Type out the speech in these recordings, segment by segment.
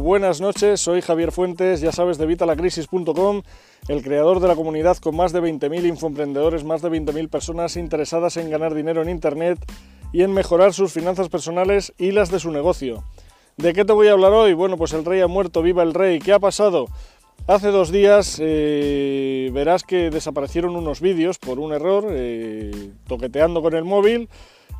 buenas noches, soy Javier Fuentes, ya sabes, de Vitalacrisis.com, el creador de la comunidad con más de 20.000 infoemprendedores, más de 20.000 personas interesadas en ganar dinero en Internet y en mejorar sus finanzas personales y las de su negocio. ¿De qué te voy a hablar hoy? Bueno, pues el rey ha muerto, viva el rey. ¿Qué ha pasado? Hace dos días eh, verás que desaparecieron unos vídeos por un error, eh, toqueteando con el móvil,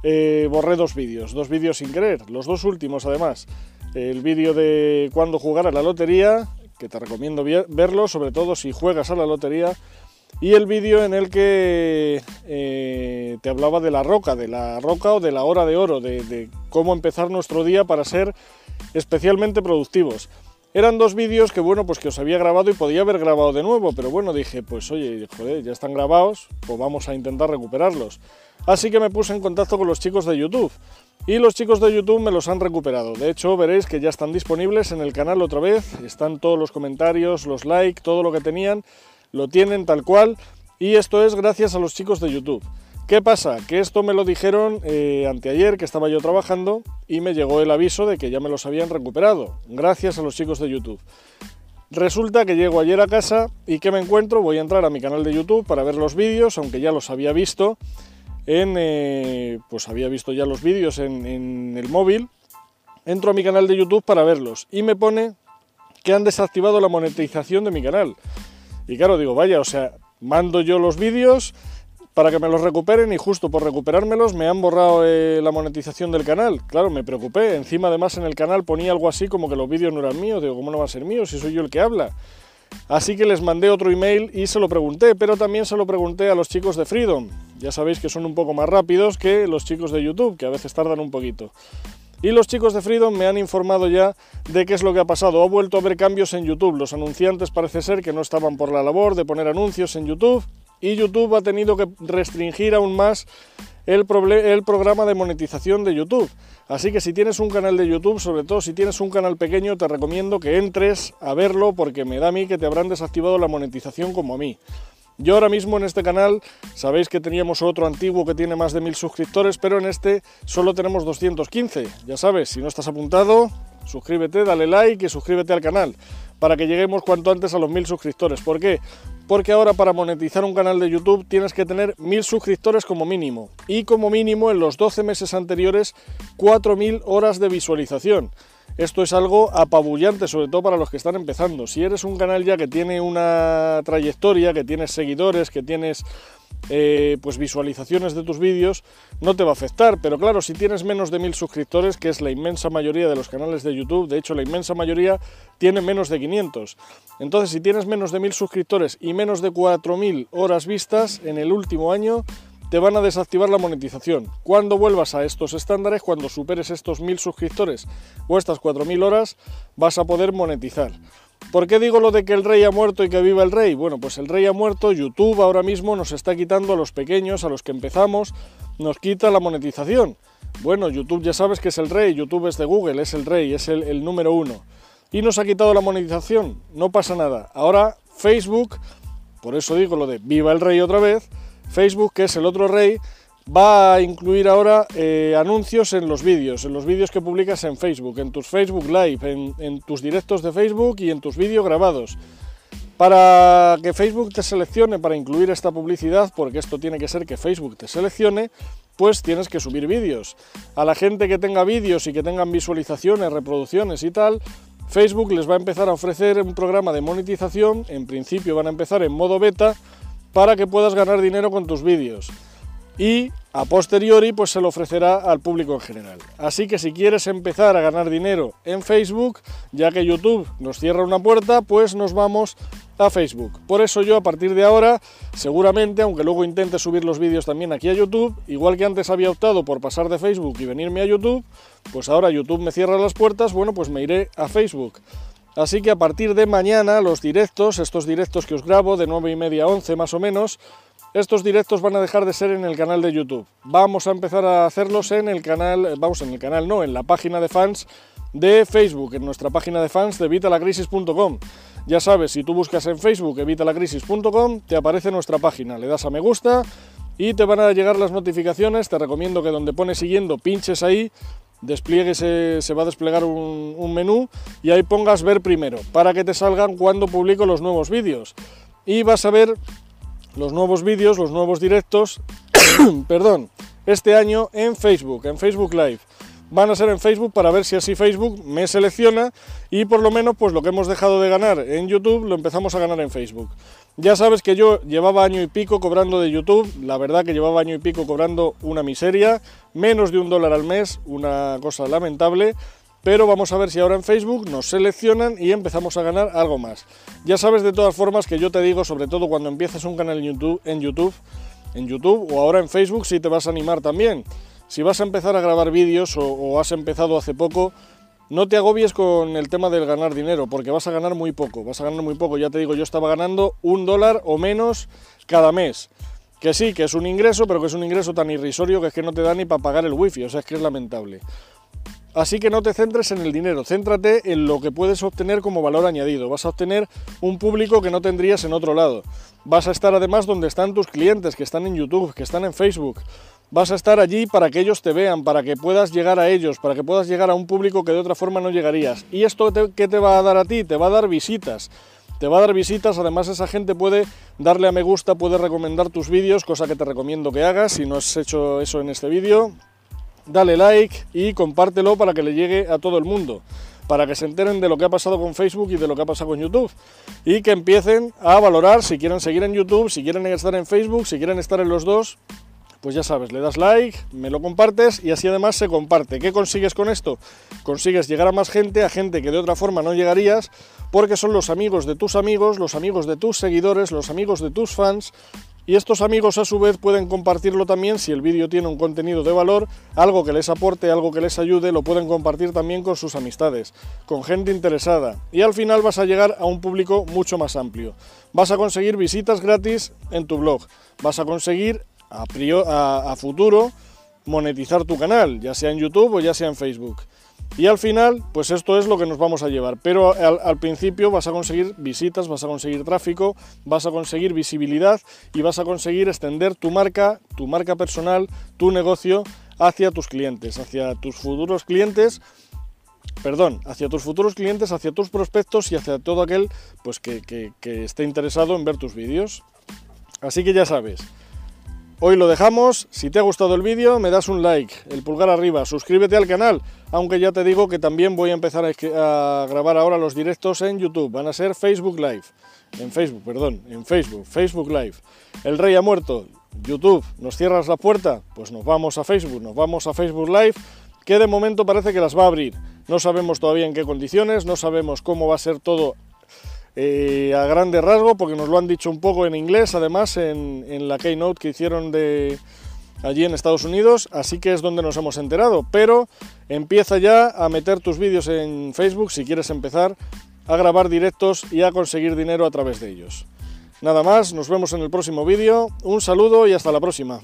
eh, borré dos vídeos, dos vídeos sin querer, los dos últimos además el vídeo de cuándo jugar a la lotería, que te recomiendo verlo, sobre todo si juegas a la lotería, y el vídeo en el que eh, te hablaba de la roca, de la roca o de la hora de oro, de, cómo empezar nuestro día para ser especialmente productivos. Eran dos vídeos que bueno, pues que os había grabado y podía haber grabado de nuevo, pero bueno, dije, pues oye, joder, ya están grabados, pues vamos a intentar recuperarlos. Así que me puse en contacto con los chicos de YouTube y los chicos de YouTube me los han recuperado. De hecho, veréis que ya están disponibles en el canal otra vez. Están todos los comentarios, los likes, todo lo que tenían, lo tienen tal cual. Y esto es gracias a los chicos de YouTube. ¿Qué pasa? Que esto me lo dijeron eh, anteayer, que estaba yo trabajando, y me llegó el aviso de que ya me los habían recuperado, gracias a los chicos de YouTube. Resulta que llego ayer a casa y que me encuentro, voy a entrar a mi canal de YouTube para ver los vídeos, aunque ya los había visto, en, eh, pues había visto ya los vídeos en, el móvil, entro a mi canal de YouTube para verlos y me pone que han desactivado la monetización de mi canal. Y claro, digo, vaya, o sea, mando yo los vídeos para que me los recuperen y justo por recuperármelos me han borrado eh, la monetización del canal. Claro, me preocupé. Encima además en el canal ponía algo así como que los vídeos no eran míos. Digo, ¿cómo no va a ser mío si soy yo el que habla? Así que les mandé otro email y se lo pregunté, pero también se lo pregunté a los chicos de Freedom. Ya sabéis que son un poco más rápidos que los chicos de YouTube, que a veces tardan un poquito. Y los chicos de Freedom me han informado ya de qué es lo que ha pasado. Ha vuelto a haber cambios en YouTube. Los anunciantes parece ser que no estaban por la labor de poner anuncios en YouTube y YouTube ha tenido que restringir aún más el, el programa de monetización de YouTube. Así que si tienes un canal de YouTube, sobre todo si tienes un canal pequeño, te recomiendo que entres a verlo porque me da a mí que te habrán desactivado la monetización como a mí. Yo ahora mismo en este canal, sabéis que teníamos otro antiguo que tiene más de mil suscriptores, pero en este solo tenemos 215. Ya sabes, si no estás apuntado, suscríbete, dale like y suscríbete al canal para que lleguemos cuanto antes a los mil suscriptores. ¿Por qué? Porque ahora para monetizar un canal de YouTube tienes que tener mil suscriptores como mínimo y como mínimo en los 12 meses anteriores 4.000 horas de visualización. Esto es algo apabullante, sobre todo para los que están empezando. Si eres un canal ya que tiene una trayectoria, que tienes seguidores, que tienes eh, pues visualizaciones de tus vídeos, no te va a afectar. Pero claro, si tienes menos de mil suscriptores, que es la inmensa mayoría de los canales de YouTube, de hecho la inmensa mayoría tiene menos de 500. Entonces, si tienes menos de mil suscriptores y menos de 4.000 horas vistas en el último año, te van a desactivar la monetización. Cuando vuelvas a estos estándares, cuando superes estos mil suscriptores o estas 4.000 horas, vas a poder monetizar. ¿Por qué digo lo de que el rey ha muerto y que viva el rey? Bueno, pues el rey ha muerto, YouTube ahora mismo nos está quitando a los pequeños, a los que empezamos, nos quita la monetización. Bueno, YouTube ya sabes que es el rey, YouTube es de Google, es el rey, es el, el número uno. Y nos ha quitado la monetización, no pasa nada. Ahora Facebook, por eso digo lo de viva el rey otra vez, Facebook, que es el otro rey, va a incluir ahora eh, anuncios en los vídeos, en los vídeos que publicas en Facebook, en tus Facebook Live, en, tus directos de Facebook y en tus vídeos grabados. Para que Facebook te seleccione para incluir esta publicidad, porque esto tiene que ser que Facebook te seleccione, pues tienes que subir vídeos. A la gente que tenga vídeos y que tengan visualizaciones, reproducciones y tal, Facebook les va a empezar a ofrecer un programa de monetización, en principio van a empezar en modo beta, para que puedas ganar dinero con tus vídeos y a posteriori pues se lo ofrecerá al público en general. Así que si quieres empezar a ganar dinero en Facebook, ya que YouTube nos cierra una puerta, pues nos vamos a Facebook. Por eso yo a partir de ahora, seguramente, aunque luego intente subir los vídeos también aquí a YouTube, igual que antes había optado por pasar de Facebook y venirme a YouTube, pues ahora YouTube me cierra las puertas, bueno, pues me iré a Facebook. Así que a partir de mañana los directos, estos directos que os grabo de 9 y media a 11 más o menos, estos directos van a dejar de ser en el canal de YouTube. Vamos a empezar a hacerlos en el canal, vamos, en el canal no, en la página de fans de Facebook, en nuestra página de fans de evitalacrisis.com. Ya sabes, si tú buscas en Facebook evitalacrisis.com, te aparece nuestra página, le das a me gusta y te van a llegar las notificaciones. Te recomiendo que donde pone siguiendo pinches ahí despliegue se, va a desplegar un, un, menú y ahí pongas ver primero para que te salgan cuando publico los nuevos vídeos y vas a ver los nuevos vídeos, los nuevos directos, perdón, este año en Facebook, en Facebook Live. Van a ser en Facebook para ver si así Facebook me selecciona y por lo menos pues lo que hemos dejado de ganar en YouTube lo empezamos a ganar en Facebook. Ya sabes que yo llevaba año y pico cobrando de YouTube, la verdad que llevaba año y pico cobrando una miseria, menos de un dólar al mes, una cosa lamentable, pero vamos a ver si ahora en Facebook nos seleccionan y empezamos a ganar algo más. Ya sabes de todas formas que yo te digo, sobre todo cuando empiezas un canal en YouTube, en YouTube, en YouTube o ahora en Facebook, si te vas a animar también. Si vas a empezar a grabar vídeos o, has empezado hace poco, no te agobies con el tema del ganar dinero, porque vas a ganar muy poco, vas a ganar muy poco. Ya te digo, yo estaba ganando un dólar o menos cada mes. Que sí, que es un ingreso, pero que es un ingreso tan irrisorio que es que no te da ni para pagar el wifi, o sea, es que es lamentable. Así que no te centres en el dinero, céntrate en lo que puedes obtener como valor añadido. Vas a obtener un público que no tendrías en otro lado. Vas a estar además donde están tus clientes, que están en YouTube, que están en Facebook. Vas a estar allí para que ellos te vean, para que puedas llegar a ellos, para que puedas llegar a un público que de otra forma no llegarías. ¿Y esto qué te va a dar a ti? Te va a dar visitas. Te va a dar visitas, además esa gente puede darle a me gusta, puede recomendar tus vídeos, cosa que te recomiendo que hagas si no has hecho eso en este vídeo. Dale like y compártelo para que le llegue a todo el mundo para que se enteren de lo que ha pasado con Facebook y de lo que ha pasado con YouTube. Y que empiecen a valorar si quieren seguir en YouTube, si quieren estar en Facebook, si quieren estar en los dos, pues ya sabes, le das like, me lo compartes y así además se comparte. ¿Qué consigues con esto? Consigues llegar a más gente, a gente que de otra forma no llegarías, porque son los amigos de tus amigos, los amigos de tus seguidores, los amigos de tus fans, y estos amigos a su vez pueden compartirlo también si el vídeo tiene un contenido de valor, algo que les aporte, algo que les ayude, lo pueden compartir también con sus amistades, con gente interesada. Y al final vas a llegar a un público mucho más amplio. Vas a conseguir visitas gratis en tu blog, vas a conseguir a, futuro monetizar tu canal, ya sea en YouTube o ya sea en Facebook. Y al final, pues esto es lo que nos vamos a llevar. Pero al, principio vas a conseguir visitas, vas a conseguir tráfico, vas a conseguir visibilidad y vas a conseguir extender tu marca, tu marca personal, tu negocio hacia tus clientes, hacia tus futuros clientes. Perdón, hacia tus futuros clientes, hacia tus prospectos y hacia todo aquel pues, que esté interesado en ver tus vídeos. Así que ya sabes, Hoy lo dejamos, si te ha gustado el vídeo me das un like, el pulgar arriba, suscríbete al canal, aunque ya te digo que también voy a empezar a, grabar ahora los directos en YouTube, van a ser Facebook Live, en Facebook, perdón, en Facebook, Facebook Live. El rey ha muerto, YouTube, ¿nos cierras la puerta? Pues nos vamos a Facebook, nos vamos a Facebook Live, que de momento parece que las va a abrir. No sabemos todavía en qué condiciones, no sabemos cómo va a ser todo eh, a grande rasgo, porque nos lo han dicho un poco en inglés, además, en, la keynote que hicieron de allí en Estados Unidos, así que es donde nos hemos enterado. Pero empieza ya a meter tus vídeos en Facebook si quieres empezar a grabar directos y a conseguir dinero a través de ellos. Nada más, nos vemos en el próximo vídeo, un saludo y hasta la próxima.